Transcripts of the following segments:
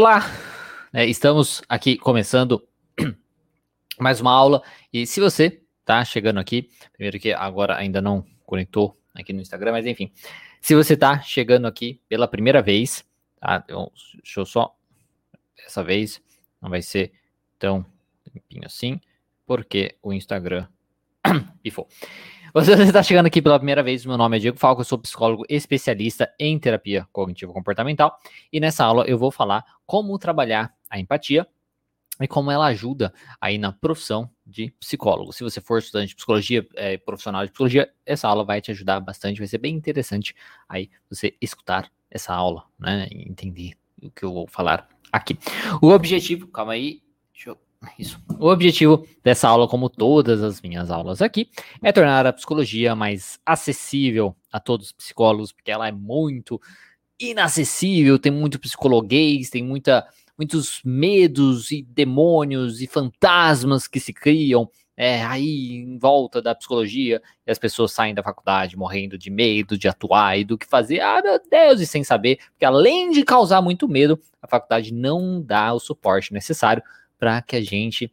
Olá, é, estamos aqui começando mais uma aula e se você tá chegando aqui, primeiro que agora ainda não conectou aqui no Instagram, mas enfim, se você tá chegando aqui pela primeira vez, tá? Então, deixa eu só dessa vez não vai ser tão limpinho assim, porque o Instagram pifou. Você está chegando aqui pela primeira vez, meu nome é Diego Falco, eu sou psicólogo especialista em terapia cognitivo-comportamental e nessa aula eu vou falar como trabalhar a empatia e como ela ajuda aí na profissão de psicólogo. Se você for estudante de psicologia, é, profissional de psicologia, essa aula vai te ajudar bastante, vai ser bem interessante aí você escutar essa aula, né, e entender o que eu vou falar aqui. O objetivo, calma aí, deixa eu isso. O objetivo dessa aula, como todas as minhas aulas aqui, é tornar a psicologia mais acessível a todos os psicólogos, porque ela é muito inacessível, tem muito psicologuês, tem muita, muitos medos e demônios e fantasmas que se criam é, aí em volta da psicologia e as pessoas saem da faculdade morrendo de medo de atuar e do que fazer. Ah, meu Deus, e sem saber, porque além de causar muito medo, a faculdade não dá o suporte necessário para que a gente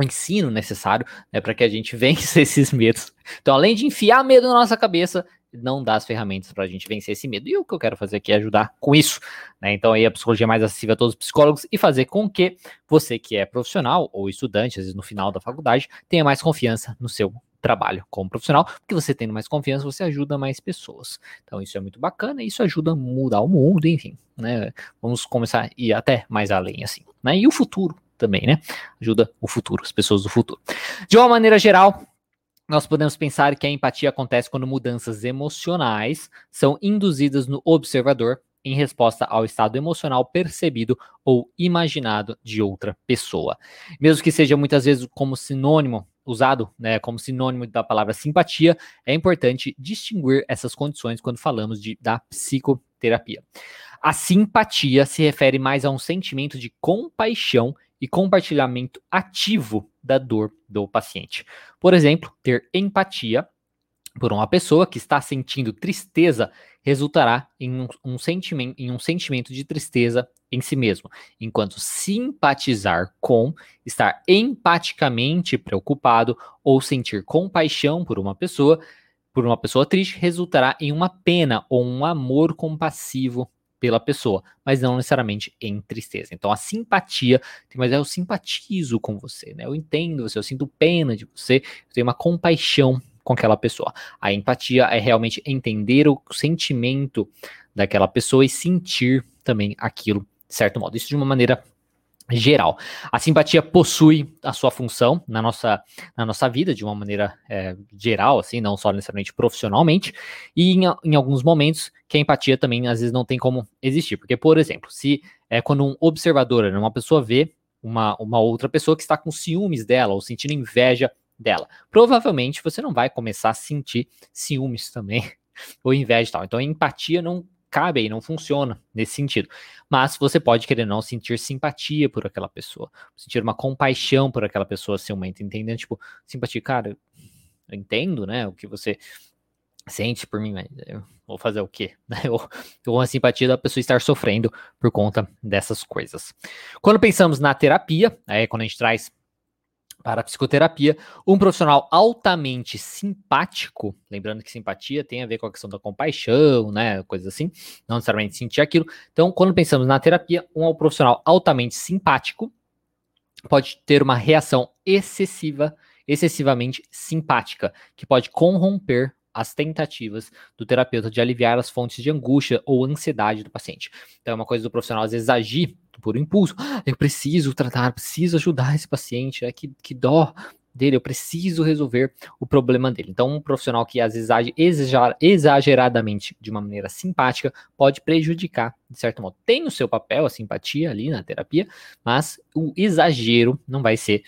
o ensino necessário né, para que a gente vença esses medos. Então, além de enfiar medo na nossa cabeça, não dá as ferramentas para a gente vencer esse medo. E o que eu quero fazer aqui é ajudar com isso. Né? Então, aí a psicologia é mais acessível a todos os psicólogos e fazer com que você que é profissional ou estudante, às vezes no final da faculdade, tenha mais confiança no seu trabalho como profissional, porque você tendo mais confiança, você ajuda mais pessoas. Então, isso é muito bacana, isso ajuda a mudar o mundo, enfim, né? Vamos começar a ir até mais além, assim. Né? E o futuro também, né? Ajuda o futuro, as pessoas do futuro. De uma maneira geral, nós podemos pensar que a empatia acontece quando mudanças emocionais são induzidas no observador em resposta ao estado emocional percebido ou imaginado de outra pessoa. Mesmo que seja muitas vezes como sinônimo usado né, como sinônimo da palavra simpatia, é importante distinguir essas condições quando falamos de, da psicoterapia. A simpatia se refere mais a um sentimento de compaixão e compartilhamento ativo da dor do paciente. Por exemplo, ter empatia por uma pessoa que está sentindo tristeza resultará em um, um, sentimento, em um sentimento de tristeza em si mesmo, enquanto simpatizar com, estar empaticamente preocupado ou sentir compaixão por uma pessoa, por uma pessoa triste, resultará em uma pena ou um amor compassivo pela pessoa, mas não necessariamente em tristeza. Então a simpatia, mas eu simpatizo com você, né? Eu entendo você, eu sinto pena de você, eu tenho uma compaixão com aquela pessoa. A empatia é realmente entender o sentimento daquela pessoa e sentir também aquilo de certo modo. Isso de uma maneira geral. A simpatia possui a sua função na nossa, na nossa vida de uma maneira é, geral, assim, não só necessariamente profissionalmente, e em, em, alguns momentos que a empatia também às vezes não tem como existir, porque, por exemplo, se é quando um observador, né, uma pessoa vê uma, uma outra pessoa que está com ciúmes dela ou sentindo inveja dela, provavelmente você não vai começar a sentir ciúmes também ou inveja e tal. Então a empatia não cabe aí, não funciona nesse sentido. Mas você pode querer não sentir simpatia por aquela pessoa, sentir uma compaixão por aquela pessoa ciumenta, entendendo? Tipo, simpatia, cara, eu entendo, né, o que você sente por mim, mas eu vou fazer o quê? Eu, eu a simpatia da pessoa estar sofrendo por conta dessas coisas. Quando pensamos na terapia, é quando a gente traz para a psicoterapia, um profissional altamente simpático, lembrando que simpatia tem a ver com a questão da compaixão, né, coisas assim, não necessariamente sentir aquilo. Então, quando pensamos na terapia, um profissional altamente simpático pode ter uma reação excessiva, excessivamente simpática, que pode corromper as tentativas do terapeuta de aliviar as fontes de angústia ou ansiedade do paciente. Então, é uma coisa do profissional às vezes agir por impulso. Ah, eu preciso tratar, preciso ajudar esse paciente, né? que, que dó dele, eu preciso resolver o problema dele. Então, um profissional que às vezes age exageradamente de uma maneira simpática pode prejudicar, de certo modo. Tem o seu papel, a simpatia ali na terapia, mas o exagero não vai ser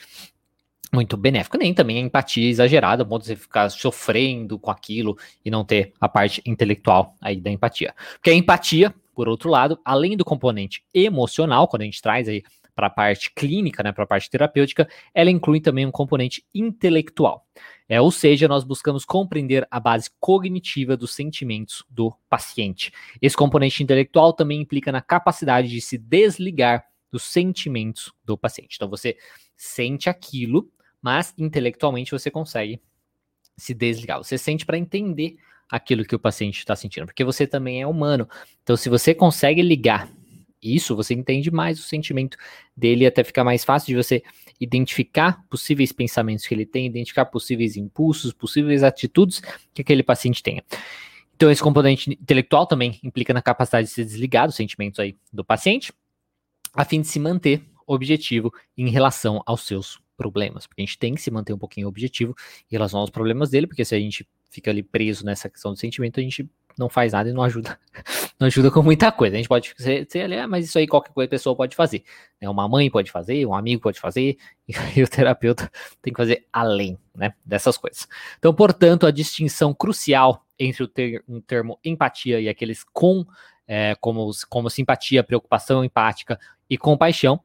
muito benéfico, nem também a empatia exagerada, ponto de você ficar sofrendo com aquilo e não ter a parte intelectual aí da empatia. Porque a empatia, por outro lado, além do componente emocional, quando a gente traz aí para a parte clínica, né, para a parte terapêutica, ela inclui também um componente intelectual. É, ou seja, nós buscamos compreender a base cognitiva dos sentimentos do paciente. Esse componente intelectual também implica na capacidade de se desligar dos sentimentos do paciente. Então você sente aquilo, mas intelectualmente você consegue se desligar. Você sente para entender aquilo que o paciente está sentindo, porque você também é humano. Então, se você consegue ligar isso, você entende mais o sentimento dele, até fica mais fácil de você identificar possíveis pensamentos que ele tem, identificar possíveis impulsos, possíveis atitudes que aquele paciente tenha. Então, esse componente intelectual também implica na capacidade de se desligar dos sentimentos aí do paciente, a fim de se manter objetivo em relação aos seus problemas, porque a gente tem que se manter um pouquinho objetivo em relação aos problemas dele, porque se a gente fica ali preso nessa questão do sentimento, a gente não faz nada e não ajuda, não ajuda com muita coisa. A gente pode ser, ser ali, ah, mas isso aí qualquer coisa pessoa pode fazer. Né? Uma mãe pode fazer, um amigo pode fazer, e o terapeuta tem que fazer além né, dessas coisas. Então, portanto, a distinção crucial entre o ter, um termo empatia e aqueles com, é, como, como simpatia, preocupação empática e compaixão,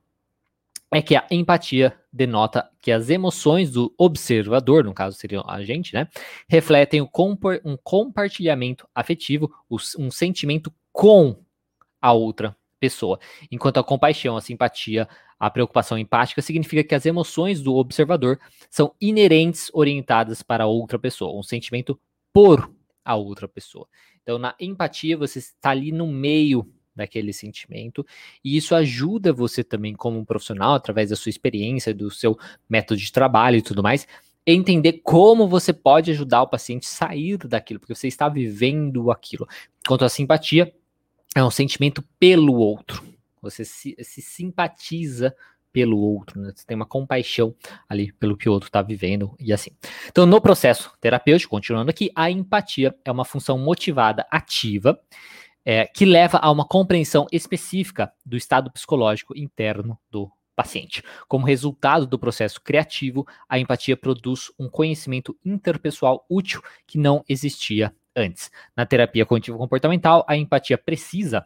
é que a empatia denota que as emoções do observador, no caso seria a gente, né, refletem um compartilhamento afetivo, um sentimento com a outra pessoa. Enquanto a compaixão, a simpatia, a preocupação empática significa que as emoções do observador são inerentes, orientadas para outra pessoa, um sentimento por a outra pessoa. Então, na empatia, você está ali no meio daquele sentimento. E isso ajuda você também, como um profissional, através da sua experiência, do seu método de trabalho e tudo mais, entender como você pode ajudar o paciente a sair daquilo, porque você está vivendo aquilo. Quanto à simpatia, é um sentimento pelo outro. Você se, se simpatiza pelo outro, né? Você tem uma compaixão ali pelo que o outro está vivendo e assim. Então, no processo terapêutico, continuando aqui, a empatia é uma função motivada ativa é, que leva a uma compreensão específica do estado psicológico interno do paciente. Como resultado do processo criativo, a empatia produz um conhecimento interpessoal útil que não existia antes. Na terapia cognitivo-comportamental, a empatia precisa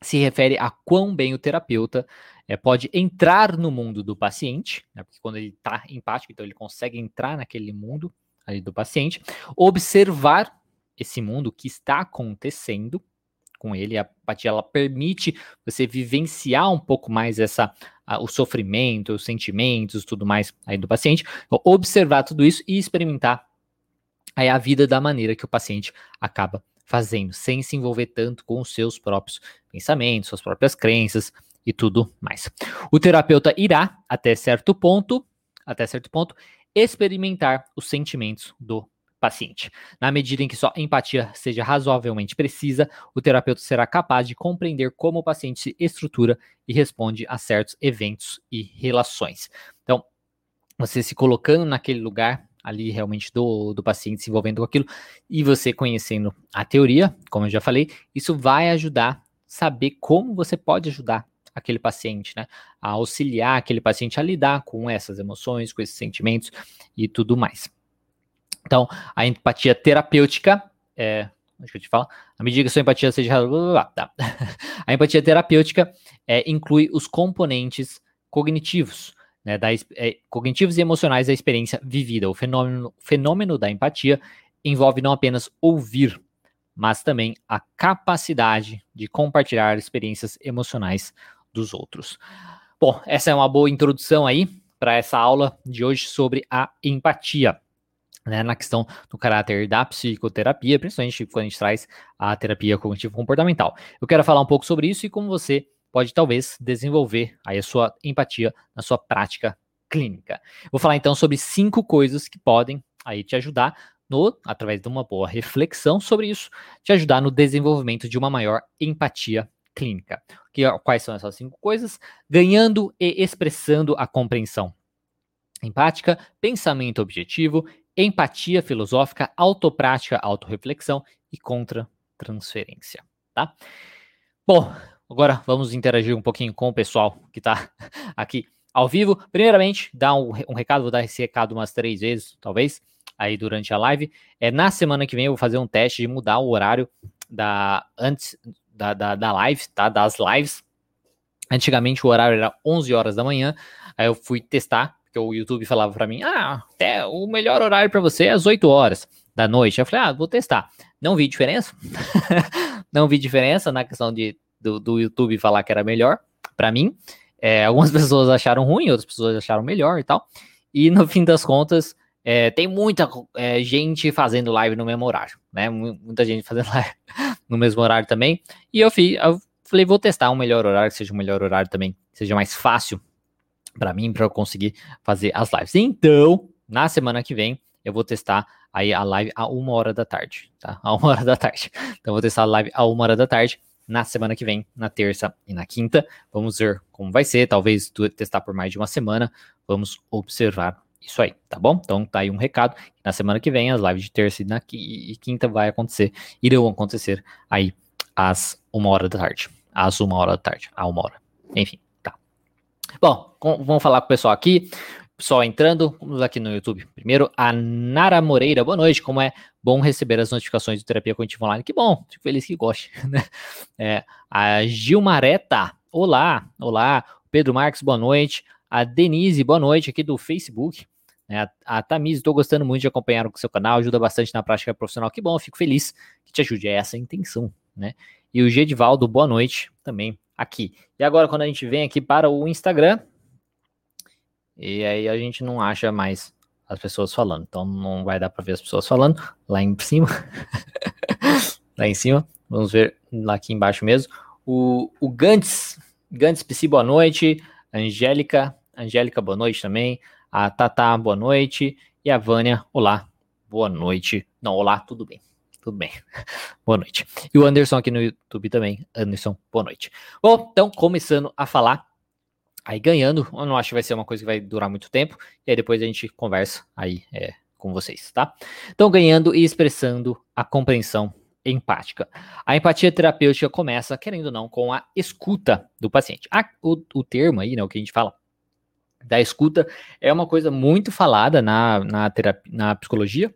se refere a quão bem o terapeuta é, pode entrar no mundo do paciente, né, porque quando ele está empático, então ele consegue entrar naquele mundo ali do paciente, observar esse mundo que está acontecendo com ele. A empatia ela permite você vivenciar um pouco mais essa a, o sofrimento, os sentimentos, tudo mais aí do paciente, observar tudo isso e experimentar aí a vida da maneira que o paciente acaba fazendo, sem se envolver tanto com os seus próprios pensamentos, suas próprias crenças e tudo mais. O terapeuta irá até certo ponto, até certo ponto, experimentar os sentimentos do paciente. Na medida em que sua empatia seja razoavelmente precisa, o terapeuta será capaz de compreender como o paciente se estrutura e responde a certos eventos e relações. Então, você se colocando naquele lugar ali realmente do, do paciente se envolvendo com aquilo e você conhecendo a teoria, como eu já falei, isso vai ajudar a saber como você pode ajudar aquele paciente, né? A auxiliar aquele paciente a lidar com essas emoções, com esses sentimentos e tudo mais. Então, a empatia terapêutica é. Acho que eu te falo. À medida que a sua empatia seja. Tá. A empatia terapêutica é, inclui os componentes cognitivos, né, da, é, cognitivos e emocionais da experiência vivida. O fenômeno, fenômeno da empatia envolve não apenas ouvir, mas também a capacidade de compartilhar experiências emocionais dos outros. Bom, essa é uma boa introdução aí para essa aula de hoje sobre a empatia né, na questão do caráter da psicoterapia, principalmente quando a gente traz a terapia cognitivo-comportamental. Eu quero falar um pouco sobre isso e como você pode talvez desenvolver aí a sua empatia na sua prática clínica. Vou falar então sobre cinco coisas que podem aí te ajudar no, através de uma boa reflexão sobre isso, te ajudar no desenvolvimento de uma maior empatia clínica. Que, quais são essas cinco coisas? Ganhando e expressando a compreensão empática, pensamento objetivo, empatia filosófica, autoprática, autorreflexão e contra-transferência, tá? Bom, agora vamos interagir um pouquinho com o pessoal que está aqui ao vivo. Primeiramente, dar um, um, recado, vou dar esse recado umas três vezes, talvez, aí durante a live. É, na semana que vem eu vou fazer um teste de mudar o horário da antes da, da, da live, tá? Das lives. Antigamente o horário era 11 horas da manhã, aí eu fui testar, porque o YouTube falava para mim, ah, até o melhor horário para você é às 8 horas da noite. Eu falei, ah, vou testar. Não vi diferença, não vi diferença na questão de, do, do YouTube falar que era melhor para mim. É, algumas pessoas acharam ruim, outras pessoas acharam melhor e tal. E no fim das contas, é, tem muita é, gente fazendo live no mesmo horário, né? Muita gente fazendo live no mesmo horário também. E eu, fiz, eu falei, vou testar um melhor horário, que seja um melhor horário também, seja mais fácil para mim, para eu conseguir fazer as lives. Então, na semana que vem, eu vou testar aí a live a uma hora da tarde, tá? A uma hora da tarde. Então, eu vou testar a live a uma hora da tarde na semana que vem, na terça e na quinta. Vamos ver como vai ser, talvez testar por mais de uma semana. Vamos observar isso aí, tá bom? Então tá aí um recado. Na semana que vem, as lives de terça e, na, e quinta vai acontecer, irão acontecer aí às uma hora da tarde. Às uma hora da tarde, a uma hora. Enfim. Bom, com, vamos falar com o pessoal aqui. Pessoal entrando, vamos aqui no YouTube. Primeiro, a Nara Moreira, boa noite. Como é bom receber as notificações do Terapia Cognitivo Online. Que bom, fico feliz que goste. Né? É, a Gilmareta, olá, olá. Pedro Marques, boa noite. A Denise, boa noite, aqui do Facebook. É, a, Tamis, estou gostando muito de acompanhar o seu canal, ajuda bastante na prática profissional. Que bom, fico feliz que te ajude. É essa a intenção, né? E o Gedivaldo, boa noite também aqui. E agora, quando a gente vem aqui para o Instagram, e aí a gente não acha mais as pessoas falando. Então não vai dar para ver as pessoas falando lá em cima. lá em cima. Vamos ver lá aqui embaixo mesmo. O, o Gantz, Gantz PC, boa noite. Angélica, Angélica, boa noite também. A Tata, boa noite. E a Vânia, olá, boa noite. Não, olá, tudo bem. Tudo bem. boa noite. E o Anderson aqui no YouTube também. Anderson, boa noite. Bom, então, começando a falar aí ganhando. Eu não acho que vai ser uma coisa que vai durar muito tempo. E aí depois a gente conversa aí é, com vocês, tá? Então, ganhando e expressando a compreensão empática. A empatia terapêutica começa, querendo ou não, com a escuta do paciente. A, o, o termo aí, né, o que a gente fala da escuta, é uma coisa muito falada na, na, terapia, na psicologia,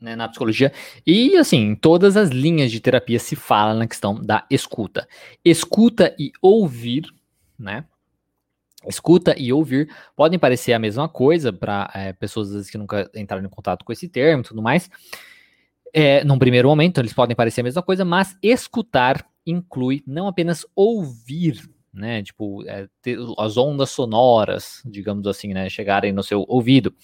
né, na psicologia, e assim, em todas as linhas de terapia se fala na questão da escuta. Escuta e ouvir, né, Escuta e ouvir podem parecer a mesma coisa para é, pessoas vezes, que nunca entraram em contato com esse termo e tudo mais. É, num primeiro momento, eles podem parecer a mesma coisa, mas escutar inclui não apenas ouvir, né? Tipo, é, as ondas sonoras, digamos assim, né? Chegarem no seu ouvido.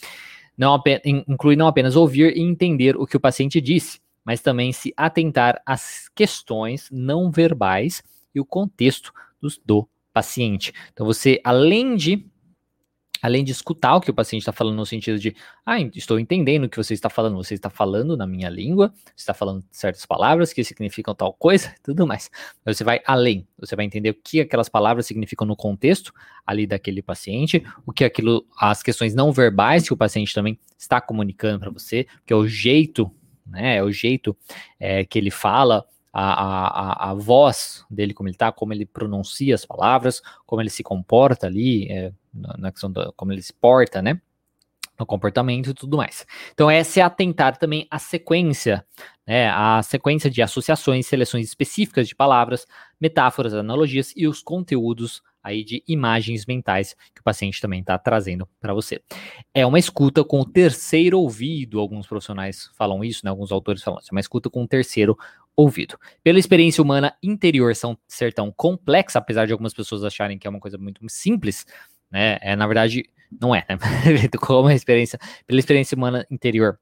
Não inclui não apenas ouvir e entender o que o paciente disse, mas também se atentar às questões não verbais e o contexto do paciente. Então você, além de além de escutar o que o paciente está falando no sentido de, ah, estou entendendo o que você está falando, você está falando na minha língua, você está falando certas palavras que significam tal coisa, tudo mais. Você vai além, você vai entender o que aquelas palavras significam no contexto ali daquele paciente, o que aquilo, as questões não verbais que o paciente também está comunicando para você, que é o jeito, né, é o jeito é, que ele fala, a, a, a voz dele, como ele está, como ele pronuncia as palavras, como ele se comporta ali, é, na questão da, como ele se porta, né? No comportamento e tudo mais. Então, essa é atentar também a sequência, né? A sequência de associações, seleções específicas de palavras, metáforas, analogias e os conteúdos aí de imagens mentais que o paciente também está trazendo para você. É uma escuta com o terceiro ouvido, alguns profissionais falam isso, né? Alguns autores falam isso, é uma escuta com o terceiro ouvido. Pela experiência humana interior são, ser tão complexa, apesar de algumas pessoas acharem que é uma coisa muito simples, né? É, na verdade, não é, né? Como a experiência, pela experiência humana interior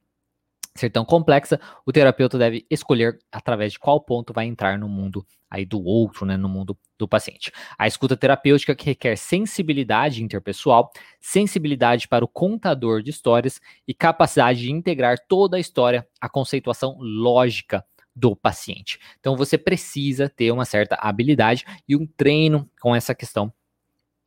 ser tão complexa, o terapeuta deve escolher através de qual ponto vai entrar no mundo aí do outro, né, no mundo do paciente. A escuta terapêutica que requer sensibilidade interpessoal, sensibilidade para o contador de histórias e capacidade de integrar toda a história à conceituação lógica do paciente. Então você precisa ter uma certa habilidade e um treino com essa questão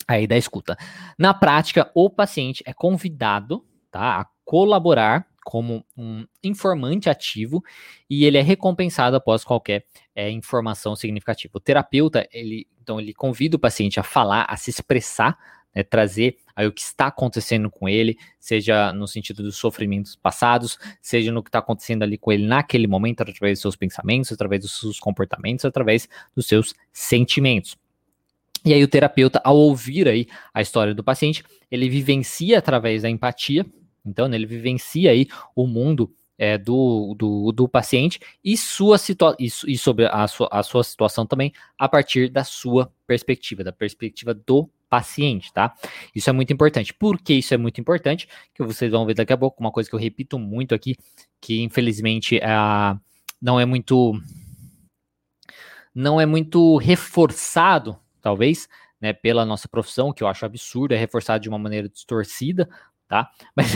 aí da escuta. Na prática, o paciente é convidado tá, a colaborar como um informante ativo e ele é recompensado após qualquer é, informação significativa. O terapeuta, ele, então, ele convida o paciente a falar, a se expressar né, trazer aí o que está acontecendo com ele, seja no sentido dos sofrimentos passados, seja no que está acontecendo ali com ele naquele momento, através dos seus pensamentos, através dos seus comportamentos, através dos seus sentimentos. E aí o terapeuta, ao ouvir aí a história do paciente, ele vivencia através da empatia, então né, ele vivencia aí o mundo é, do, do, do, paciente e, sua situa e, e sobre a sua, a sua situação também a partir da sua perspectiva, da perspectiva do paciente, tá? Isso é muito importante. Por que isso é muito importante? Que vocês vão ver daqui a pouco, uma coisa que eu repito muito aqui, que infelizmente é, não é muito não é muito reforçado, talvez, né, pela nossa profissão, que eu acho absurdo, é reforçado de uma maneira distorcida, tá? Mas,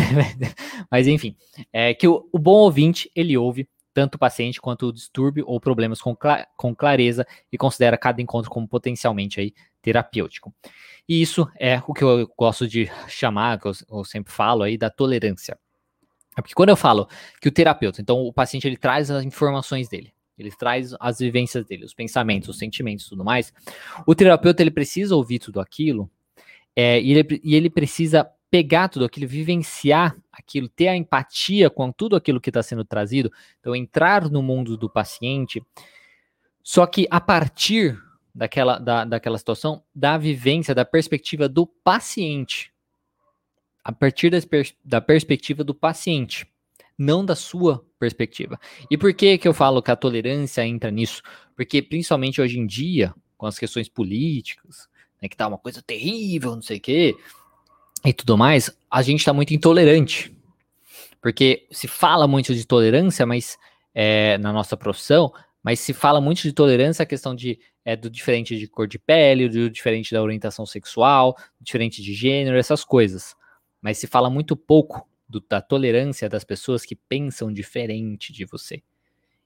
mas enfim, é que o, o, bom ouvinte, ele ouve tanto o paciente quanto o distúrbio ou problemas com, cla com clareza e considera cada encontro como potencialmente aí terapêutico. E isso é o que eu gosto de chamar, que eu, eu sempre falo aí, da tolerância. É porque quando eu falo que o terapeuta, então o paciente ele traz as informações dele, ele traz as vivências dele, os pensamentos, os sentimentos, tudo mais. O terapeuta ele precisa ouvir tudo aquilo é, e, ele, e ele precisa pegar tudo aquilo, vivenciar aquilo, ter a empatia com tudo aquilo que está sendo trazido, então entrar no mundo do paciente, só que a partir daquela, da, daquela situação, da vivência, da perspectiva do paciente, a partir da, da perspectiva do paciente, não da sua perspectiva. E por que que eu falo que a tolerância entra nisso? Porque principalmente hoje em dia, com as questões políticas, né, que tá uma coisa terrível, não sei o quê, e tudo mais, a gente está muito intolerante. Porque se fala muito de tolerância, mas é, na nossa profissão, mas se fala muito de tolerância a questão de é, do diferente de cor de pele, do diferente da orientação sexual, diferente de gênero, essas coisas. Mas se fala muito pouco do, da tolerância das pessoas que pensam diferente de você.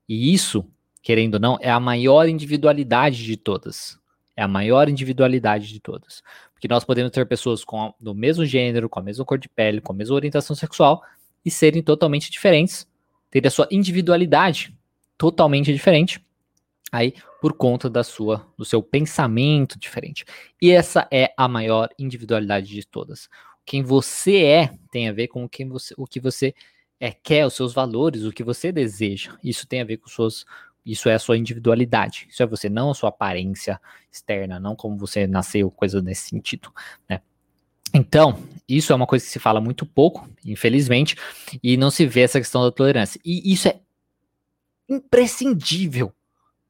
E isso, querendo ou não, é a maior individualidade de todas. É a maior individualidade de todas. Porque nós podemos ter pessoas com a, do mesmo gênero, com a mesma cor de pele, com a mesma orientação sexual e serem totalmente diferentes, ter a sua individualidade totalmente diferente, aí por conta da sua do seu pensamento diferente. E essa é a maior individualidade de todas. Quem você é tem a ver com quem você, o que você é, quer, os seus valores, o que você deseja. Isso tem a ver com suas isso é a sua individualidade. Isso é você, não a sua aparência externa, não como você nasceu, coisa nesse sentido, né? Então, isso é uma coisa que se fala muito pouco, infelizmente, e não se vê essa questão da tolerância. E isso é imprescindível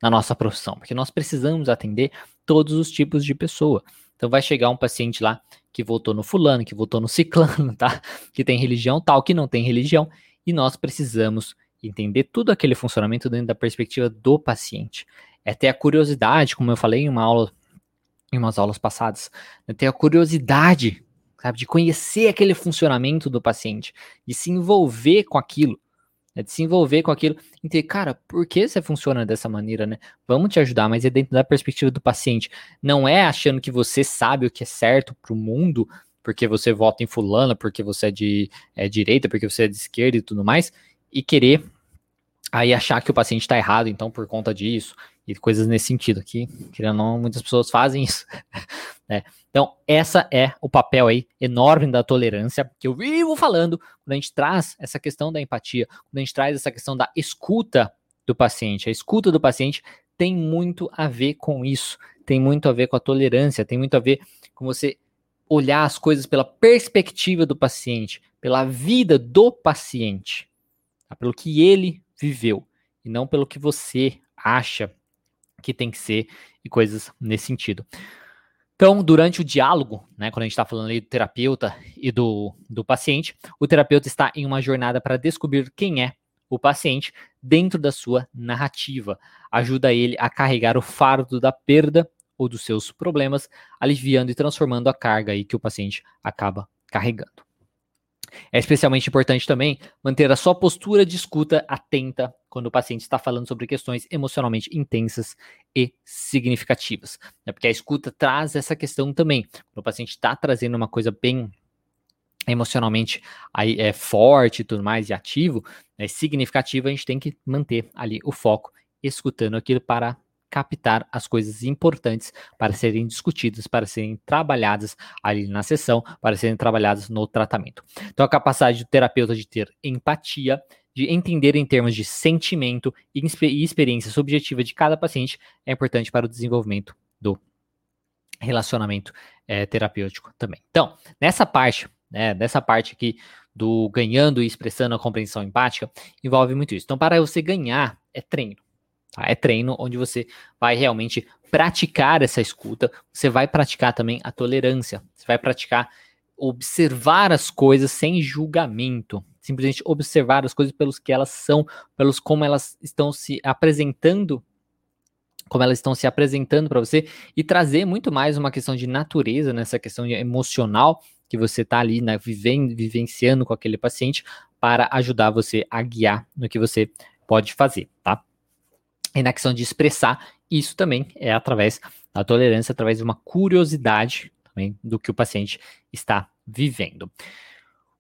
na nossa profissão, porque nós precisamos atender todos os tipos de pessoa. Então vai chegar um paciente lá que votou no fulano, que votou no ciclano, tá? Que tem religião tal, que não tem religião, e nós precisamos entender tudo aquele funcionamento dentro da perspectiva do paciente. É ter a curiosidade, como eu falei em uma aula, em umas aulas passadas, é ter a curiosidade, sabe, de conhecer aquele funcionamento do paciente, de se envolver com aquilo, né, de se envolver com aquilo, entender, cara, por que você funciona dessa maneira, né? Vamos te ajudar, mas é dentro da perspectiva do paciente. Não é achando que você sabe o que é certo para o mundo, porque você vota em fulana, porque você é de é, direita, porque você é de esquerda e tudo mais, e querer aí achar que o paciente está errado, então, por conta disso, e coisas nesse sentido aqui, querendo ou não, muitas pessoas fazem isso. né? Então, essa é o papel aí enorme da tolerância, que eu vivo falando, quando a gente traz essa questão da empatia, quando a gente traz essa questão da escuta do paciente. A escuta do paciente tem muito a ver com isso, tem muito a ver com a tolerância, tem muito a ver com você olhar as coisas pela perspectiva do paciente, pela vida do paciente tá? pelo que ele viveu e não pelo que você acha que tem que ser e coisas nesse sentido. Então, durante o diálogo, né, quando a gente está falando ali do terapeuta e do, do paciente, o terapeuta está em uma jornada para descobrir quem é o paciente dentro da sua narrativa. Ajuda ele a carregar o fardo da perda ou dos seus problemas, aliviando e transformando a carga aí que o paciente acaba carregando. É especialmente importante também manter a sua postura de escuta atenta quando o paciente está falando sobre questões emocionalmente intensas e significativas. Né? Porque a escuta traz essa questão também. Quando o paciente está trazendo uma coisa bem emocionalmente aí é forte e tudo mais e ativo, é significativo, a gente tem que manter ali o foco escutando aquilo para captar as coisas importantes para serem discutidas, para serem trabalhadas ali na sessão, para serem trabalhadas no tratamento. Então, a capacidade do terapeuta de ter empatia, de entender em termos de sentimento e experiência subjetiva de cada paciente é importante para o desenvolvimento do relacionamento é, terapêutico também. Então, nessa parte, né, nessa parte aqui do ganhando e expressando a compreensão empática, envolve muito isso. Então, para você ganhar, é treino. Tá? É treino onde você vai realmente praticar essa escuta, você vai praticar também a tolerância, você vai praticar observar as coisas sem julgamento, simplesmente observar as coisas pelos que elas são, pelos como elas estão se apresentando, como elas estão se apresentando para você e trazer muito mais uma questão de natureza nessa questão emocional que você está ali né, vivenciando com aquele paciente para ajudar você a guiar no que você pode fazer, tá? E na questão de expressar, isso também é através da tolerância, através de uma curiosidade também do que o paciente está vivendo.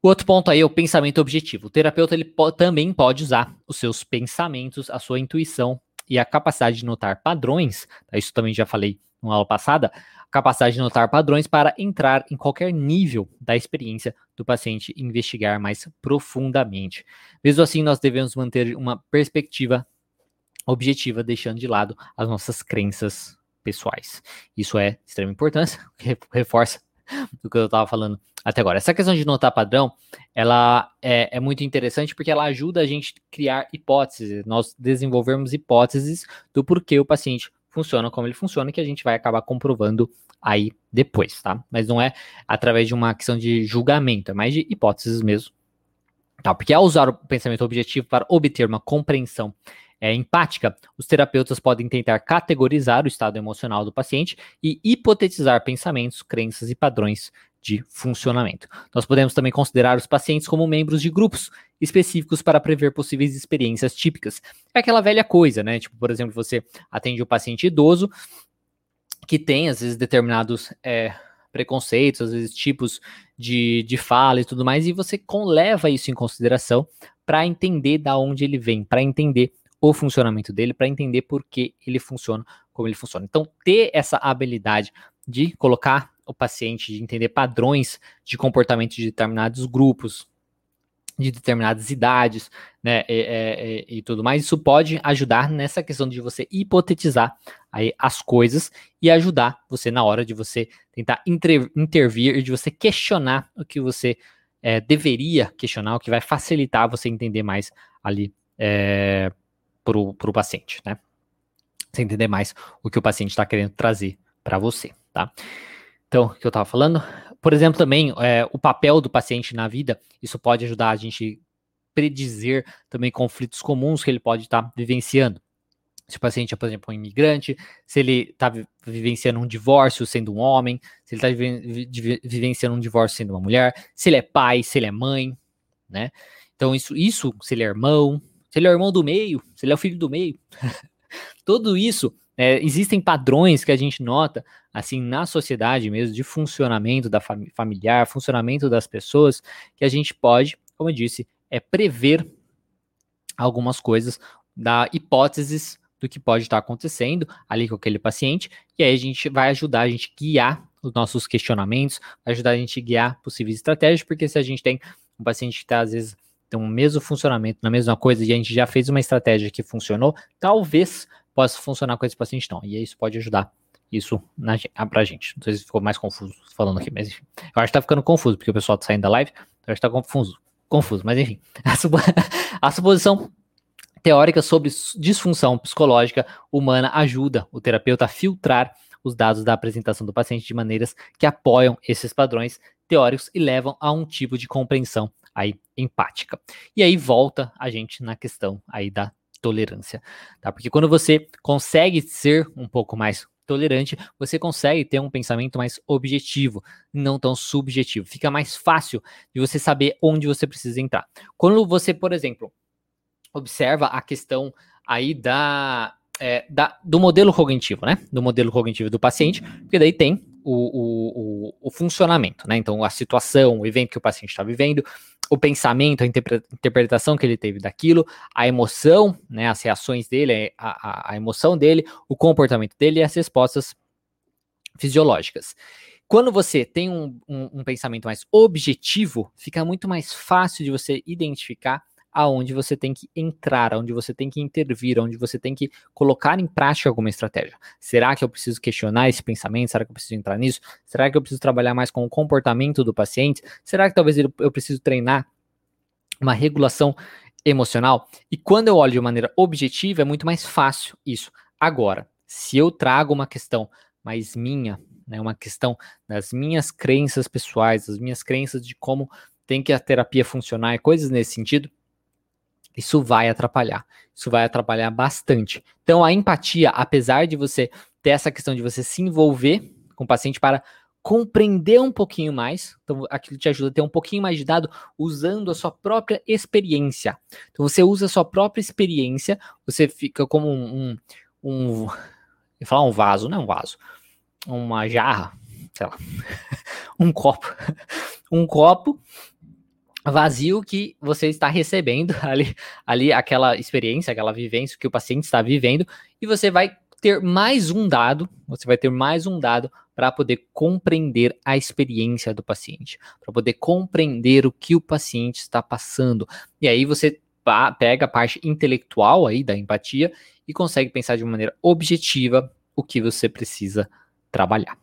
O outro ponto aí é o pensamento objetivo. O terapeuta ele po também pode usar os seus pensamentos, a sua intuição e a capacidade de notar padrões. Tá? Isso também já falei na aula passada. Capacidade de notar padrões para entrar em qualquer nível da experiência do paciente e investigar mais profundamente. Mesmo assim, nós devemos manter uma perspectiva objetiva, deixando de lado as nossas crenças pessoais. Isso é de extrema importância, reforça do que eu estava falando até agora. Essa questão de notar padrão, ela é, é, muito interessante porque ela ajuda a gente criar hipóteses, nós desenvolvermos hipóteses do porquê o paciente funciona como ele funciona, que a gente vai acabar comprovando aí depois, tá? Mas não é através de uma questão de julgamento, é mais de hipóteses mesmo. Tá? Porque ao usar o pensamento objetivo para obter uma compreensão é, empática, os terapeutas podem tentar categorizar o estado emocional do paciente e hipotetizar pensamentos, crenças e padrões de funcionamento. Nós podemos também considerar os pacientes como membros de grupos específicos para prever possíveis experiências típicas. É aquela velha coisa, né? Tipo, por exemplo, você atende um paciente idoso que tem, às vezes, determinados é, preconceitos, às vezes, tipos de, de fala e tudo mais, e você leva isso em consideração para entender da onde ele vem, para entender o funcionamento dele para entender por que ele funciona como ele funciona. Então, ter essa habilidade de colocar o paciente, de entender padrões de comportamento de determinados grupos, de determinadas idades, né, e, e, e, tudo mais, isso pode ajudar nessa questão de você hipotetizar aí as coisas e ajudar você na hora de você tentar inter, intervir e de você questionar o que você é, deveria questionar, o que vai facilitar você entender mais ali é, para o paciente, né? Você entender mais o que o paciente está querendo trazer para você, tá? Então, o que eu estava falando? Por exemplo, também é, o papel do paciente na vida, isso pode ajudar a gente predizer também conflitos comuns que ele pode estar tá vivenciando. Se o paciente é, por exemplo, um imigrante, se ele está vivenciando um divórcio sendo um homem, se ele está vivenciando um divórcio sendo uma mulher, se ele é pai, se ele é mãe, né? Então, isso, isso se ele é irmão, se ele é o irmão do meio, se ele é o filho do meio. Tudo isso, é, existem padrões que a gente nota, assim, na sociedade mesmo, de funcionamento da fam familiar, funcionamento das pessoas, que a gente pode, como eu disse, é prever algumas coisas, dar hipóteses do que pode estar acontecendo ali com aquele paciente, e aí a gente vai ajudar a gente guiar os nossos questionamentos, ajudar a gente guiar possíveis estratégias, porque se a gente tem um paciente que está, às vezes, tem o mesmo funcionamento, na mesma coisa, e a gente já fez uma estratégia que funcionou, talvez possa funcionar com esse paciente não. E isso pode ajudar isso na, pra gente. Não sei se ficou mais confuso falando aqui, mas enfim. Eu acho que tá ficando confuso, porque o pessoal tá saindo da live, eu acho que tá confuso. Confuso, mas enfim. A, supo, a suposição teórica sobre disfunção psicológica humana ajuda o terapeuta a filtrar os dados da apresentação do paciente de maneiras que apoiam esses padrões teóricos e levam a um tipo de compreensão aí empática. E aí volta a gente na questão aí da tolerância, tá? Porque quando você consegue ser um pouco mais tolerante, você consegue ter um pensamento mais objetivo, não tão subjetivo. Fica mais fácil de você saber onde você precisa entrar. Quando você, por exemplo, observa a questão aí da, é, da, do modelo cognitivo, né? Do modelo cognitivo do paciente, porque daí tem o, o, o, o funcionamento, né? Então, a situação, o evento que o paciente está vivendo, o pensamento, a interpretação que ele teve daquilo, a emoção, né, as reações dele, a, a, a emoção dele, o comportamento dele e as respostas fisiológicas. Quando você tem um, um, um, pensamento mais objetivo, fica muito mais fácil de você identificar aonde você tem que entrar, onde você tem que intervir, onde você tem que colocar em prática alguma estratégia. Será que eu preciso questionar esse pensamento? Será que eu preciso entrar nisso? Será que eu preciso trabalhar mais com o comportamento do paciente? Será que talvez eu preciso treinar uma regulação emocional? E quando eu olho de maneira objetiva, é muito mais fácil isso. Agora, se eu trago uma questão mais minha, né, uma questão das minhas crenças pessoais, das minhas crenças de como tem que a terapia funcionar e coisas nesse sentido, isso vai atrapalhar. Isso vai atrapalhar bastante. Então, a empatia, apesar de você ter essa questão de você se envolver com o paciente para compreender um pouquinho mais, então aquilo te ajuda a ter um pouquinho mais de dado usando a sua própria experiência. Então, você usa a sua própria experiência, você fica como um, um, um eu falar um vaso, não é um vaso, uma jarra, sei lá, um copo, um copo vazio que você está recebendo ali, ali aquela experiência, aquela vivência que o paciente está vivendo, e você vai ter mais um dado, você vai ter mais um dado para poder compreender a experiência do paciente, para poder compreender o que o paciente está passando. E aí você pega a parte intelectual aí da empatia e consegue pensar de maneira objetiva o que você precisa trabalhar?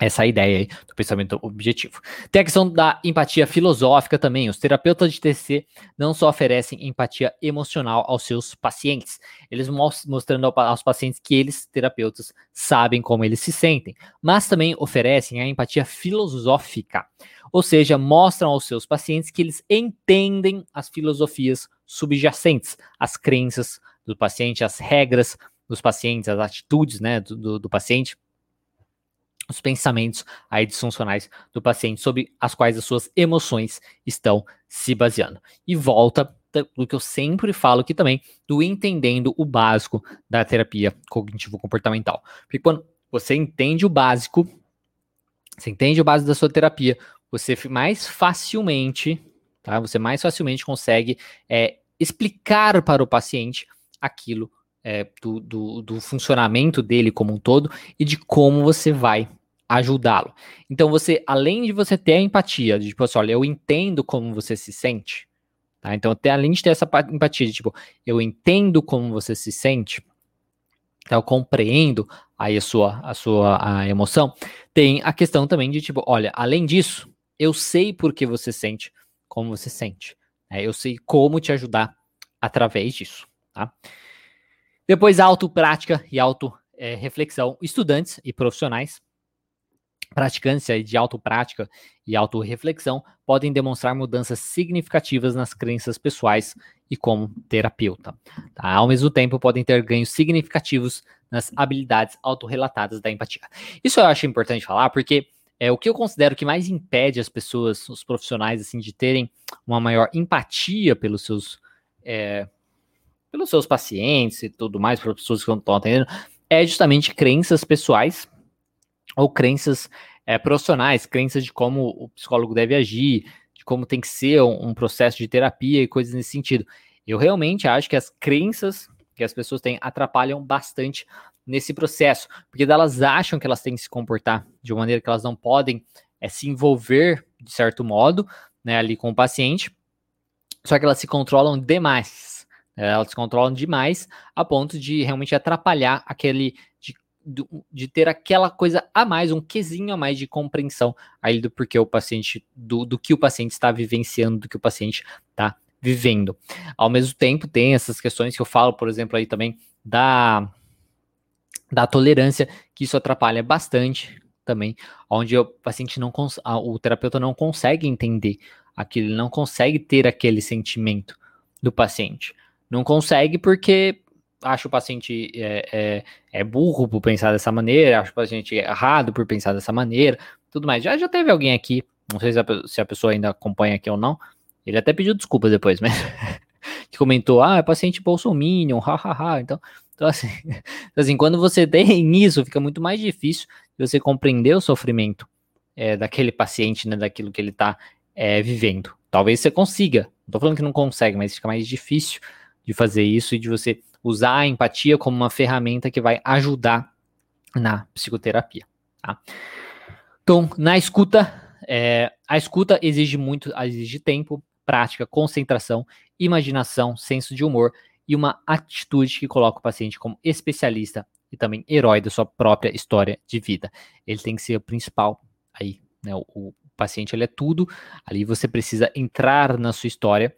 Essa ideia aí do pensamento objetivo. Tem a questão da empatia filosófica também. Os terapeutas de TC não só oferecem empatia emocional aos seus pacientes, eles mostrando aos pacientes que eles, terapeutas, sabem como eles se sentem, mas também oferecem a empatia filosófica, ou seja, mostram aos seus pacientes que eles entendem as filosofias subjacentes, as crenças do paciente, as regras dos pacientes, as atitudes né, do, do, do paciente os pensamentos aí disfuncionais do paciente sobre as quais as suas emoções estão se baseando. E volta do que eu sempre falo aqui também, do entendendo o básico da terapia cognitivo-comportamental. Porque quando você entende o básico, você entende o básico da sua terapia, você mais facilmente, tá? Você mais facilmente consegue é, explicar para o paciente aquilo é, do, do, do, funcionamento dele como um todo e de como você vai ajudá-lo. Então você, além de você ter a empatia, de tipo assim, olha, eu entendo como você se sente, tá? Então até além de ter essa empatia, de tipo, eu entendo como você se sente, tá? eu compreendo aí a sua, a sua a emoção, tem a questão também de tipo, olha, além disso, eu sei por que você sente como você sente, né? eu sei como te ajudar através disso, tá? Depois, autoprática e auto-reflexão. É, Estudantes e profissionais praticantes de autoprática e autorreflexão podem demonstrar mudanças significativas nas crenças pessoais e como terapeuta. Tá? Ao mesmo tempo, podem ter ganhos significativos nas habilidades autorrelatadas da empatia. Isso eu acho importante falar, porque é o que eu considero que mais impede as pessoas, os profissionais, assim, de terem uma maior empatia pelos seus, é, pelos seus pacientes e tudo mais, pelas pessoas que estão atendendo, é justamente crenças pessoais ou crenças é, profissionais, crenças de como o psicólogo deve agir, de como tem que ser um, um, processo de terapia e coisas nesse sentido. Eu realmente acho que as crenças que as pessoas têm atrapalham bastante nesse processo, porque elas acham que elas têm que se comportar de uma maneira que elas não podem é, se envolver de certo modo, né, ali com o paciente, só que elas se controlam demais. É, elas se controlam demais a ponto de realmente atrapalhar aquele. De, de ter aquela coisa a mais, um quesinho a mais de compreensão aí do porquê o paciente, do, do que o paciente está vivenciando, do que o paciente está vivendo. Ao mesmo tempo, tem essas questões que eu falo, por exemplo, aí também da, da tolerância, que isso atrapalha bastante também, onde o paciente não o terapeuta não consegue entender aquilo, não consegue ter aquele sentimento do paciente. Não consegue porque acha o paciente é, é, é, burro por pensar dessa maneira, acha o paciente errado por pensar dessa maneira, tudo mais. Já, já teve alguém aqui, não sei se a, se a pessoa ainda acompanha aqui ou não, ele até pediu desculpas depois, mas que comentou, ah, é paciente bolsominion, hahaha, então, então assim, assim, quando você tem isso, fica muito mais difícil de você compreender o sofrimento é, daquele paciente, né, daquilo que ele está é, vivendo. Talvez você consiga, não tô falando que não consegue, mas fica mais difícil de fazer isso e de você usar a empatia como uma ferramenta que vai ajudar na psicoterapia. Tá? Então, na escuta, é, a escuta exige muito, exige tempo, prática, concentração, imaginação, senso de humor e uma atitude que coloca o paciente como especialista e também herói da sua própria história de vida. Ele tem que ser o principal aí, né? O, o paciente ele é tudo. Ali você precisa entrar na sua história.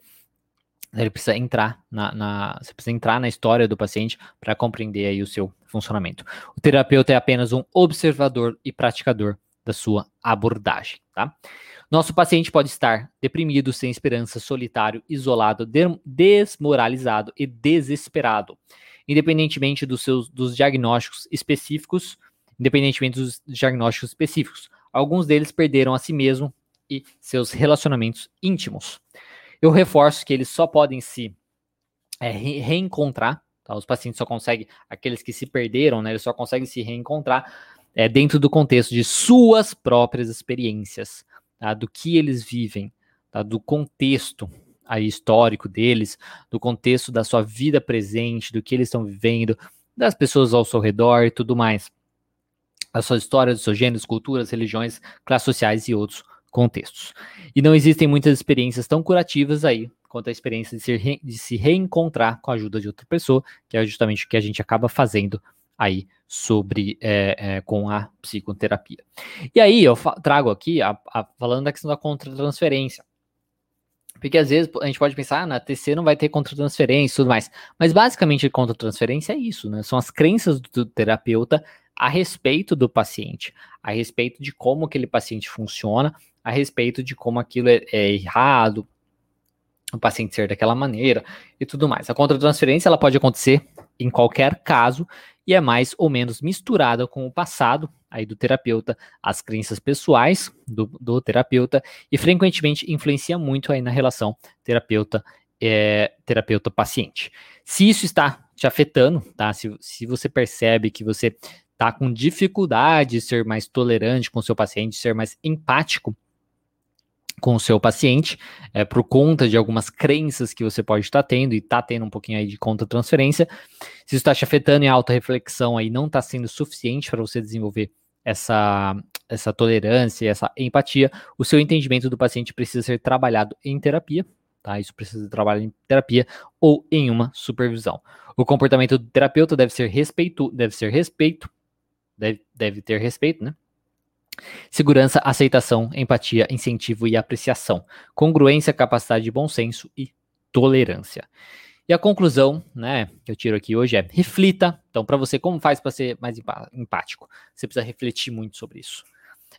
Ele precisa entrar na, na você precisa entrar na história do paciente para compreender aí o seu funcionamento. O terapeuta é apenas um observador e praticador da sua abordagem, tá? Nosso paciente pode estar deprimido, sem esperança, solitário, isolado, de desmoralizado e desesperado, independentemente dos seus dos diagnósticos específicos, independentemente dos diagnósticos específicos. Alguns deles perderam a si mesmo e seus relacionamentos íntimos. Eu reforço que eles só podem se é, re reencontrar, tá? Os pacientes só conseguem, aqueles que se perderam, né, eles só conseguem se reencontrar é, dentro do contexto de suas próprias experiências, tá? do que eles vivem, tá? do contexto aí, histórico deles, do contexto da sua vida presente, do que eles estão vivendo, das pessoas ao seu redor e tudo mais. A sua história, dos seus gêneros, culturas, religiões, classes sociais e outros contextos. E não existem muitas experiências tão curativas aí quanto a experiência de se, de se reencontrar com a ajuda de outra pessoa, que é justamente o que a gente acaba fazendo aí sobre é, é, com a psicoterapia. E aí eu trago aqui a, a, falando da questão da contratransferência. Porque às vezes a gente pode pensar, ah, na TC não vai ter contratransferência e tudo mais. Mas basicamente contratransferência é isso, né? São as crenças do terapeuta a respeito do paciente, a respeito de como aquele paciente funciona, a respeito de como aquilo é, é errado, o paciente ser daquela maneira e tudo mais. A contratransferência ela pode acontecer em qualquer caso e é mais ou menos misturada com o passado aí do terapeuta, as crenças pessoais do, do terapeuta e frequentemente influencia muito aí na relação terapeuta é, terapeuta paciente. Se isso está te afetando, tá? Se, se você percebe que você está com dificuldade de ser mais tolerante com o seu paciente, ser mais empático com o seu paciente, é, por conta de algumas crenças que você pode estar tendo e está tendo um pouquinho aí de conta transferência. Se isso está te afetando em alta reflexão aí não está sendo suficiente para você desenvolver essa, essa tolerância, essa empatia, o seu entendimento do paciente precisa ser trabalhado em terapia, tá? Isso precisa ser trabalhado em terapia ou em uma supervisão. O comportamento do terapeuta deve ser respeito, deve ser respeito, deve, deve ter respeito, né? Segurança, aceitação, empatia, incentivo e apreciação. Congruência, capacidade de bom senso e tolerância. E a conclusão, né, que eu tiro aqui hoje é: reflita. Então, para você, como faz para ser mais empático? Você precisa refletir muito sobre isso.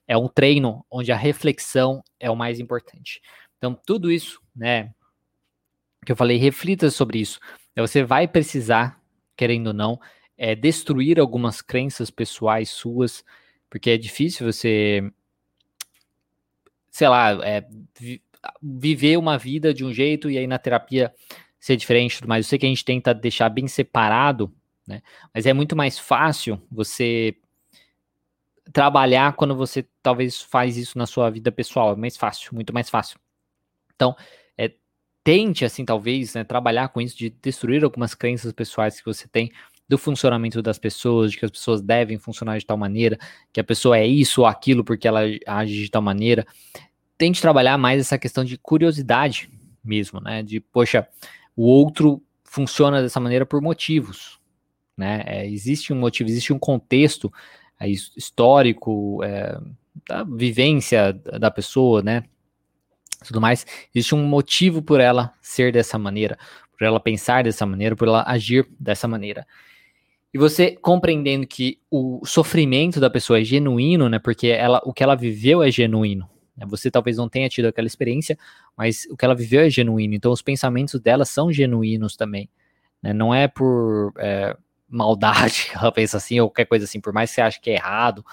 É um treino onde a reflexão é o mais importante. Então, tudo isso, né, que eu falei, reflita sobre isso. Você vai precisar, querendo ou não, é, destruir algumas crenças pessoais suas porque é difícil você, sei lá, é, vi, viver uma vida de um jeito e aí na terapia ser diferente, mas eu sei que a gente tenta deixar bem separado, né? Mas é muito mais fácil você trabalhar quando você talvez faz isso na sua vida pessoal, é mais fácil, muito mais fácil. Então, é, tente assim talvez, né, trabalhar com isso de destruir algumas crenças pessoais que você tem do funcionamento das pessoas, de que as pessoas devem funcionar de tal maneira, que a pessoa é isso ou aquilo porque ela age de tal maneira. Tente trabalhar mais essa questão de curiosidade mesmo, né? De, poxa, o outro funciona dessa maneira por motivos, né? É, existe um motivo, existe um contexto é, histórico, é, da vivência da pessoa, né? Tudo mais. Existe um motivo por ela ser dessa maneira, por ela pensar dessa maneira, por ela agir dessa maneira. E você compreendendo que o sofrimento da pessoa é genuíno, né? Porque ela, o que ela viveu é genuíno. Né? Você talvez não tenha tido aquela experiência, mas o que ela viveu é genuíno. Então os pensamentos dela são genuínos também. Né? Não é por é, maldade que ela pensa assim, ou qualquer coisa assim, por mais que você ache que é errado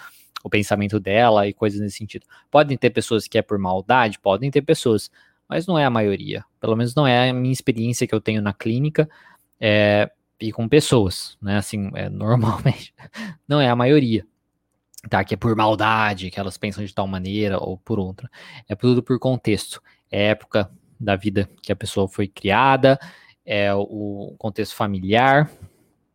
o pensamento dela e coisas nesse sentido. Podem ter pessoas que é por maldade, podem ter pessoas, mas não é a maioria. Pelo menos não é a minha experiência que eu tenho na clínica. É, e com pessoas, né? Assim, é, normalmente não é a maioria, tá? Que é por maldade, que elas pensam de tal maneira ou por outra. É tudo por contexto. É época da vida que a pessoa foi criada, é o contexto familiar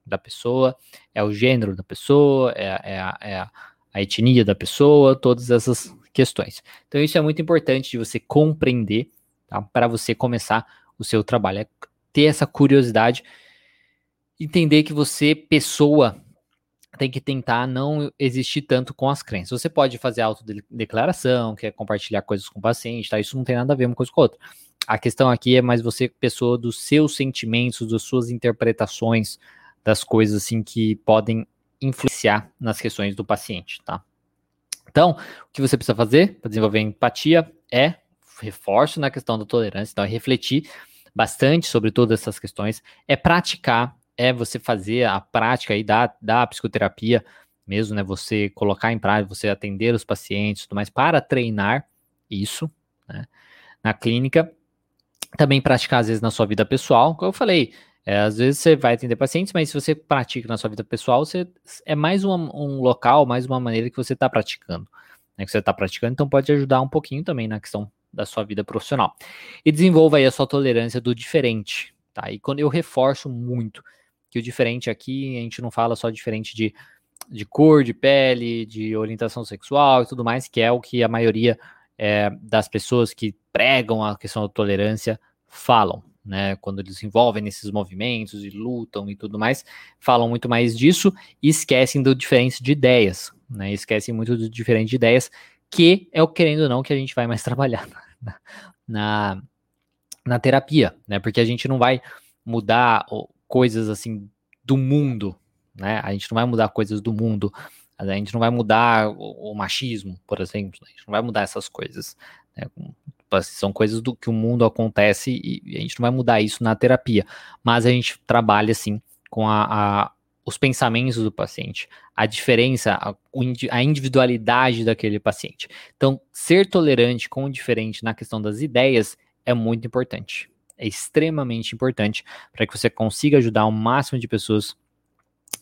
da pessoa, é o gênero da pessoa, é, é, a, é a, etnia da pessoa, todas essas questões. Então isso é muito importante de você compreender, tá? Para você começar o seu trabalho. É ter essa curiosidade, entender que você, pessoa, tem que tentar não existir tanto com as crenças. Você pode fazer autodeclaração, quer compartilhar coisas com o paciente, tá? Isso não tem nada a ver uma coisa com a outra. A questão aqui é mais você, pessoa, dos seus sentimentos, das suas interpretações das coisas assim que podem influenciar nas questões do paciente, tá? Então, o que você precisa fazer para desenvolver empatia é reforço na questão da tolerância, então é refletir bastante sobre todas essas questões, é praticar, é você fazer a prática aí da, da psicoterapia mesmo, né? Você colocar em prática, você atender os pacientes, tudo mais, para treinar isso, né? Na clínica, também praticar às vezes na sua vida pessoal, como eu falei, é, às vezes você vai atender pacientes, mas se você pratica na sua vida pessoal, você, é mais um, um local, mais uma maneira que você está praticando. Né, que você está praticando, então pode ajudar um pouquinho também na questão da sua vida profissional. E desenvolva aí a sua tolerância do diferente, tá? E quando eu reforço muito que o diferente aqui, a gente não fala só diferente de, de cor, de pele, de orientação sexual e tudo mais, que é o que a maioria é, das pessoas que pregam a questão da tolerância falam, né, quando eles se envolvem nesses movimentos e lutam e tudo mais, falam muito mais disso e esquecem do diferente de ideias, né, esquecem muito do diferente de ideias, que é o querendo ou não que a gente vai mais trabalhar na, na, na terapia, né, porque a gente não vai mudar coisas assim do mundo, né, a gente não vai mudar coisas do mundo, a gente não vai mudar o, o machismo, por exemplo, a gente não vai mudar essas coisas, né, são coisas do que o mundo acontece e a gente não vai mudar isso na terapia, mas a gente trabalha assim com a, a os pensamentos do paciente, a diferença, a, a, individualidade daquele paciente. Então, ser tolerante com o diferente na questão das ideias é muito importante. É extremamente importante para que você consiga ajudar o máximo de pessoas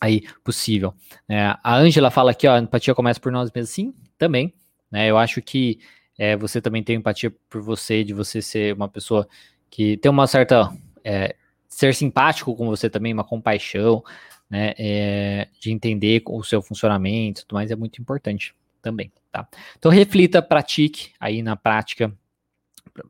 aí possível. É, a Ângela fala aqui, ó, a empatia começa por nós mesmos. Sim, também. Né, eu acho que é, você também tem empatia por você, de você ser uma pessoa que tem uma certa. É, ser simpático com você também, uma compaixão, né? É, de entender o seu funcionamento tudo mais é muito importante também, tá? Então reflita, pratique aí na prática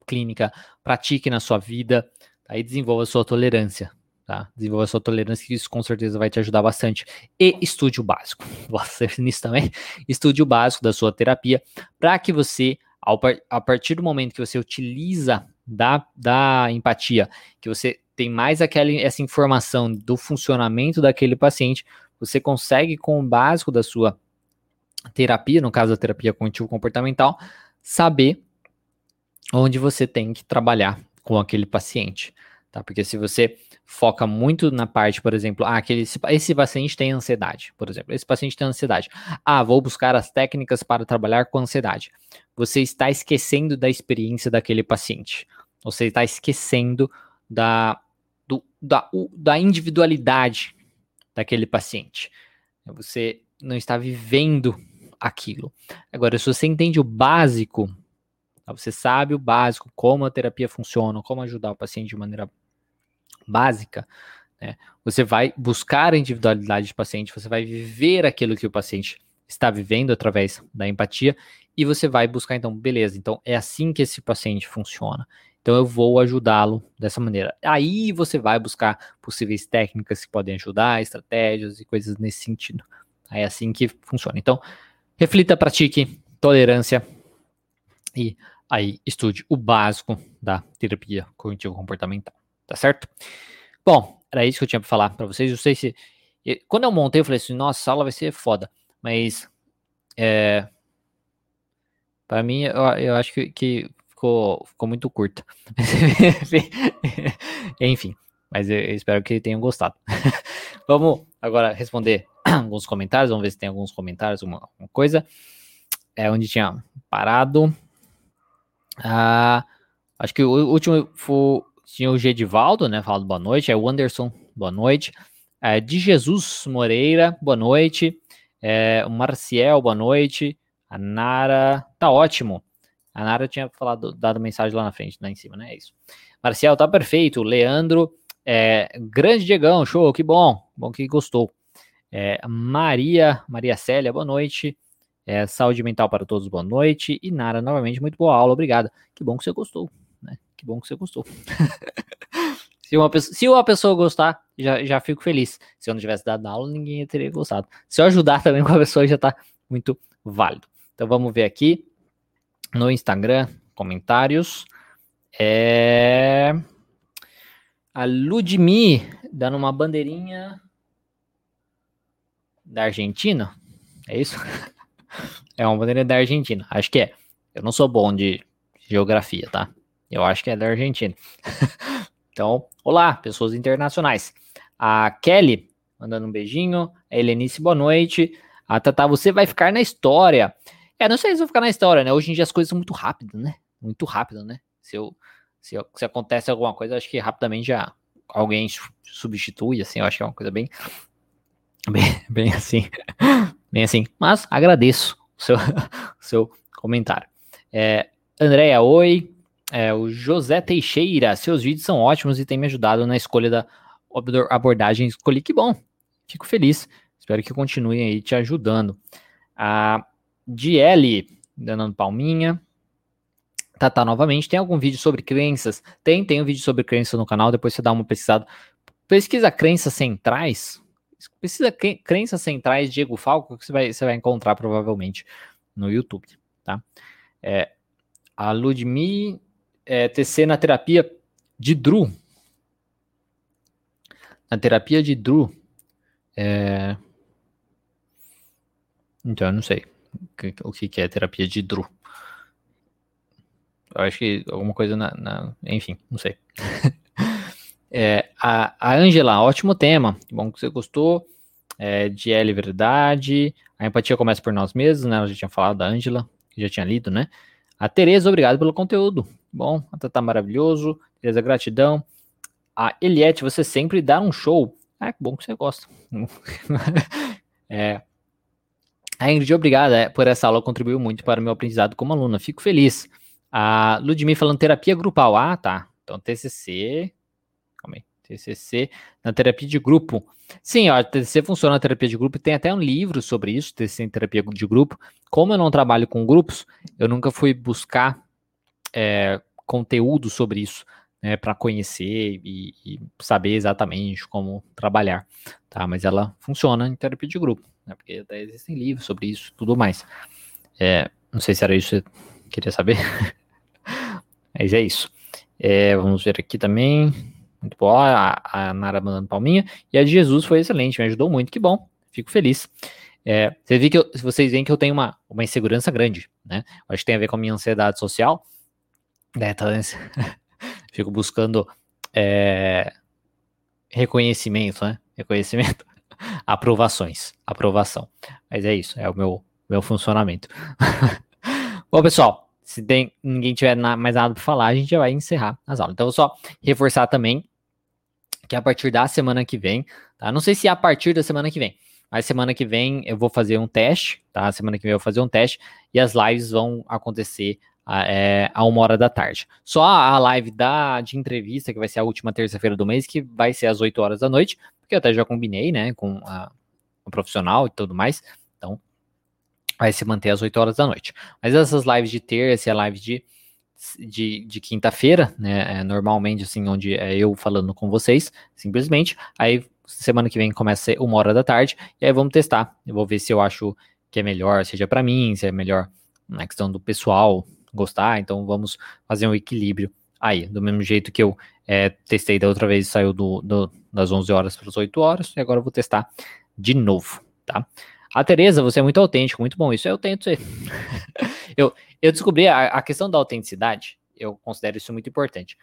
clínica, pratique na sua vida, aí tá? desenvolva a sua tolerância, tá? Desenvolva a sua tolerância, que isso com certeza vai te ajudar bastante. E estude o básico. Ser nisso também. Estude o básico da sua terapia para que você ao, a partir do momento que você utiliza da, da empatia, que você tem mais aquela, essa informação do funcionamento daquele paciente, você consegue, com o básico da sua terapia, no caso da terapia cognitivo-comportamental, saber onde você tem que trabalhar com aquele paciente, tá? Porque se você foca muito na parte, por exemplo, ah, aquele, esse paciente tem ansiedade, por exemplo, esse paciente tem ansiedade. Ah, vou buscar as técnicas para trabalhar com ansiedade. Você está esquecendo da experiência daquele paciente. Você está esquecendo da, do, da, da individualidade daquele paciente. Você não está vivendo aquilo. Agora, se você entende o básico? Você sabe o básico, como a terapia funciona, como ajudar o paciente de maneira básica, né, você vai buscar a individualidade do paciente, você vai viver aquilo que o paciente está vivendo através da empatia e você vai buscar, então, beleza, então é assim que esse paciente funciona. Então eu vou ajudá-lo dessa maneira. Aí você vai buscar possíveis técnicas que podem ajudar, estratégias e coisas nesse sentido. É assim que funciona. Então, reflita, pratique tolerância e aí estude o básico da terapia cognitivo comportamental tá certo? Bom, era isso que eu tinha para falar para vocês. Eu sei se. Quando eu montei, eu falei assim: nossa, a aula vai ser foda. Mas. É. Para mim, eu, eu acho que, que ficou, ficou muito curta. Enfim, mas eu, eu espero que tenham gostado. Vamos agora responder alguns comentários. Vamos ver se tem alguns comentários, alguma, alguma coisa. É onde tinha parado. Ah, acho que o último foi tinha o Gedivaldo, né? Falando boa noite. É o Anderson, boa noite. É, de Jesus Moreira, boa noite. É, o Marciel, boa noite. A Nara, tá ótimo. A Nara tinha falado, dado mensagem lá na frente, lá em cima, né? É isso. Marcial, tá perfeito. Leandro, é, grande Diegão, show, que bom. Bom que gostou. É, Maria, Maria Célia, boa noite. É, saúde mental para todos, boa noite. E Nara, novamente, muito boa aula, obrigada. Que bom que você gostou que bom que você gostou. se, uma pessoa, se uma pessoa gostar, já, já fico feliz. Se eu não tivesse dado aula, ninguém teria gostado. Se eu ajudar também com a pessoa, já tá muito válido. Então vamos ver aqui no Instagram, comentários. É... A Ludmi dando uma bandeirinha da Argentina. É isso? É uma bandeira da Argentina. Acho que é. Eu não sou bom de geografia, tá? Eu acho que é da Argentina. então, olá, pessoas internacionais. A Kelly, mandando um beijinho. A Helenice, boa noite. A Tata, você vai ficar na história. É, não sei se vou ficar na história, né? Hoje em dia as coisas são muito rápidas, né? Muito rápido, né? Se, eu, se, eu, se acontece alguma coisa, acho que rapidamente já alguém substitui, assim. Eu acho que é uma coisa bem, bem, bem assim. Bem assim. Mas agradeço o seu, seu comentário. É, Andréia, oi. É, o José Teixeira, seus vídeos são ótimos e têm me ajudado na escolha da abordagem. Escolhi que bom. Fico feliz. Espero que continuem aí te ajudando. A DL, dando palminha. Tá, tá, novamente. Tem algum vídeo sobre crenças? Tem, tem um vídeo sobre crenças no canal. Depois você dá uma pesquisada. Pesquisa crenças centrais. Pesquisa crenças centrais Diego Falco que você vai, você vai encontrar provavelmente no YouTube, tá? É, a Ludmi é, TC na terapia de Drew. Na terapia de Drew. É... Então, eu não sei o que, que é terapia de Drew. Eu acho que alguma coisa na. na enfim, não sei. é, a Angela, ótimo tema. Bom que você gostou. É, de L Verdade. A empatia começa por nós mesmos, né? Eu já tinha falado da Angela, já tinha lido, né? A Tereza, obrigado pelo conteúdo. Bom, a Tata maravilhoso. Tereza, gratidão. A Eliette, você sempre dá um show. Ah, que bom que você gosta. é. A Ingrid, obrigada é, por essa aula, contribuiu muito para o meu aprendizado como aluna. Fico feliz. A Ludmilla falando terapia grupal. Ah, tá. Então, TCC. TCC na terapia de grupo. Sim, a TCC funciona na terapia de grupo. Tem até um livro sobre isso, TCC em terapia de grupo. Como eu não trabalho com grupos, eu nunca fui buscar é, conteúdo sobre isso, né, para conhecer e, e, saber exatamente como trabalhar, tá? Mas ela funciona em terapia de grupo, né, porque até existem livros sobre isso, tudo mais. É, não sei se era isso que você queria saber. Mas é isso. É, vamos ver aqui também. Muito bom. A, a Nara mandando palminha. E a de Jesus foi excelente, me ajudou muito. Que bom. Fico feliz. É, você vê que eu, vocês veem que eu tenho uma, uma insegurança grande, né? Acho que tem a ver com a minha ansiedade social. Né, tá, fico buscando é, reconhecimento, né? Reconhecimento. Aprovações. Aprovação. Mas é isso, é o meu, meu funcionamento. Bom, pessoal, se tem, ninguém tiver na, mais nada para falar, a gente já vai encerrar as aulas. Então, vou só reforçar também que a partir da semana que vem, tá? Não sei se é a partir da semana que vem, mas semana que vem eu vou fazer um teste, tá? Semana que vem eu vou fazer um teste e as lives vão acontecer a, é, a uma hora da tarde. Só a live da, de entrevista, que vai ser a última terça-feira do mês, que vai ser às 8 horas da noite, porque eu até já combinei, né, com a, o profissional e tudo mais vai se manter às 8 horas da noite. Mas essas lives de terça e a live de, de, de quinta-feira, né, é normalmente assim, onde é eu falando com vocês, simplesmente, aí semana que vem começa a ser uma hora da tarde, e aí vamos testar, eu vou ver se eu acho que é melhor, seja para mim, se é melhor na questão do pessoal gostar, então vamos fazer um equilíbrio aí, do mesmo jeito que eu é, testei da outra vez, saiu do, do, das 11 horas para as 8 horas, e agora eu vou testar de novo, tá? A Tereza, você é muito autêntico, muito bom. Isso eu tento ser. eu, eu descobri a, a questão da autenticidade, eu considero isso muito importante.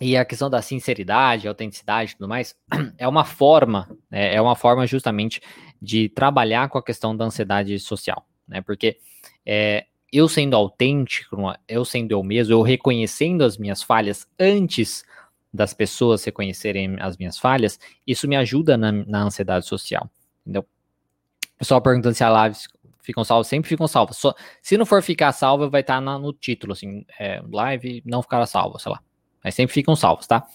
E a questão da sinceridade, autenticidade e tudo mais, é uma forma, né, é uma forma justamente de trabalhar com a questão da ansiedade social, né? Porque é, eu sendo autêntico, eu sendo eu mesmo, eu reconhecendo as minhas falhas antes das pessoas reconhecerem as minhas falhas, isso me ajuda na, na ansiedade social, entendeu? Pessoal perguntando se a lives ficam salvas, sempre ficam salvas. Só, se não for ficar salva, vai estar tá no título, assim, é, live não ficará salva, sei lá. Mas sempre ficam salvos, tá?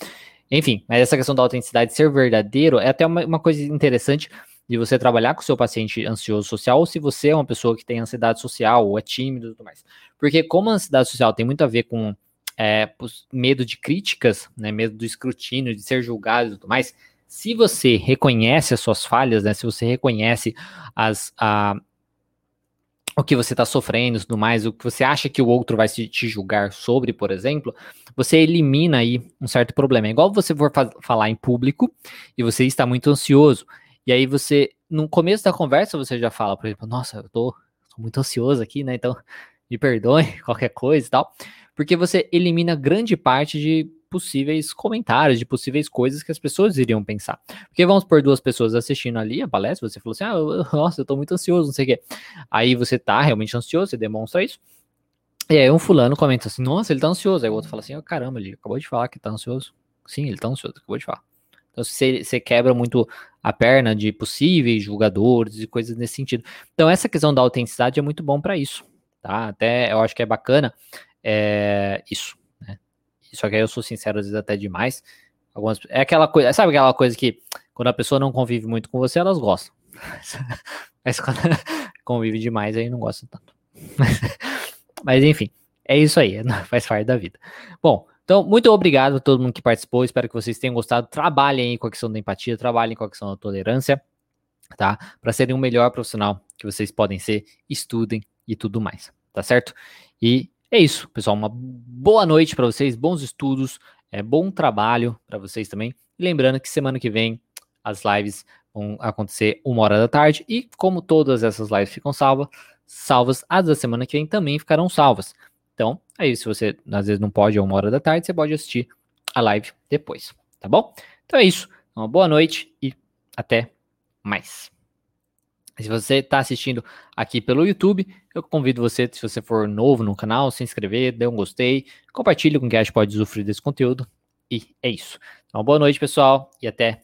Enfim, mas essa questão da autenticidade ser verdadeiro é até uma, uma coisa interessante de você trabalhar com o seu paciente ansioso social, ou se você é uma pessoa que tem ansiedade social, ou é tímido e tudo mais. Porque como a ansiedade social tem muito a ver com é, medo de críticas, né, medo do escrutínio, de ser julgado e tudo mais, se você reconhece as suas falhas, né, se você reconhece as, a, o que você está sofrendo e tudo mais, o que você acha que o outro vai te julgar sobre, por exemplo, você elimina aí um certo problema. É igual você for falar em público e você está muito ansioso. E aí você, no começo da conversa, você já fala, por exemplo, nossa, eu tô, tô muito ansioso aqui, né? Então, me perdoe qualquer coisa e tal porque você elimina grande parte de possíveis comentários, de possíveis coisas que as pessoas iriam pensar. Porque vamos por duas pessoas assistindo ali a palestra, você falou assim, ah, eu, nossa, eu tô muito ansioso, não sei o quê. Aí você tá realmente ansioso, você demonstra isso. E aí um fulano comenta assim, nossa, ele tá ansioso. Aí o outro fala assim, oh, caramba, ele acabou de falar que tá ansioso. Sim, ele tá ansioso, acabou de falar. Então você, você quebra muito a perna de possíveis julgadores e coisas nesse sentido. Então essa questão da autenticidade é muito bom para isso, tá? Até eu acho que é bacana é isso? Só que aí eu sou sincero, às vezes até demais. Algumas, é aquela coisa, sabe aquela coisa que quando a pessoa não convive muito com você, elas gostam. Mas quando convive demais, aí não gosta tanto. Mas enfim, é isso aí, faz parte da vida. Bom, então, muito obrigado a todo mundo que participou. Espero que vocês tenham gostado. Trabalhem aí com a questão da empatia, trabalhem com a questão da tolerância, tá? Para serem o melhor profissional que vocês podem ser, estudem e tudo mais, tá certo? E é isso, pessoal. Uma boa noite para vocês, bons estudos, é, bom trabalho para vocês também. Lembrando que semana que vem as lives vão acontecer uma hora da tarde e como todas essas lives ficam salvas, salvas as da semana que vem também ficarão salvas. Então, aí se você às vezes não pode a uma hora da tarde, você pode assistir a live depois, tá bom? Então é isso. Uma boa noite e até mais. Se você está assistindo aqui pelo YouTube, eu convido você, se você for novo no canal, se inscrever, dê um gostei, compartilhe com quem acha que pode usufruir desse conteúdo. E é isso. Então, boa noite, pessoal, e até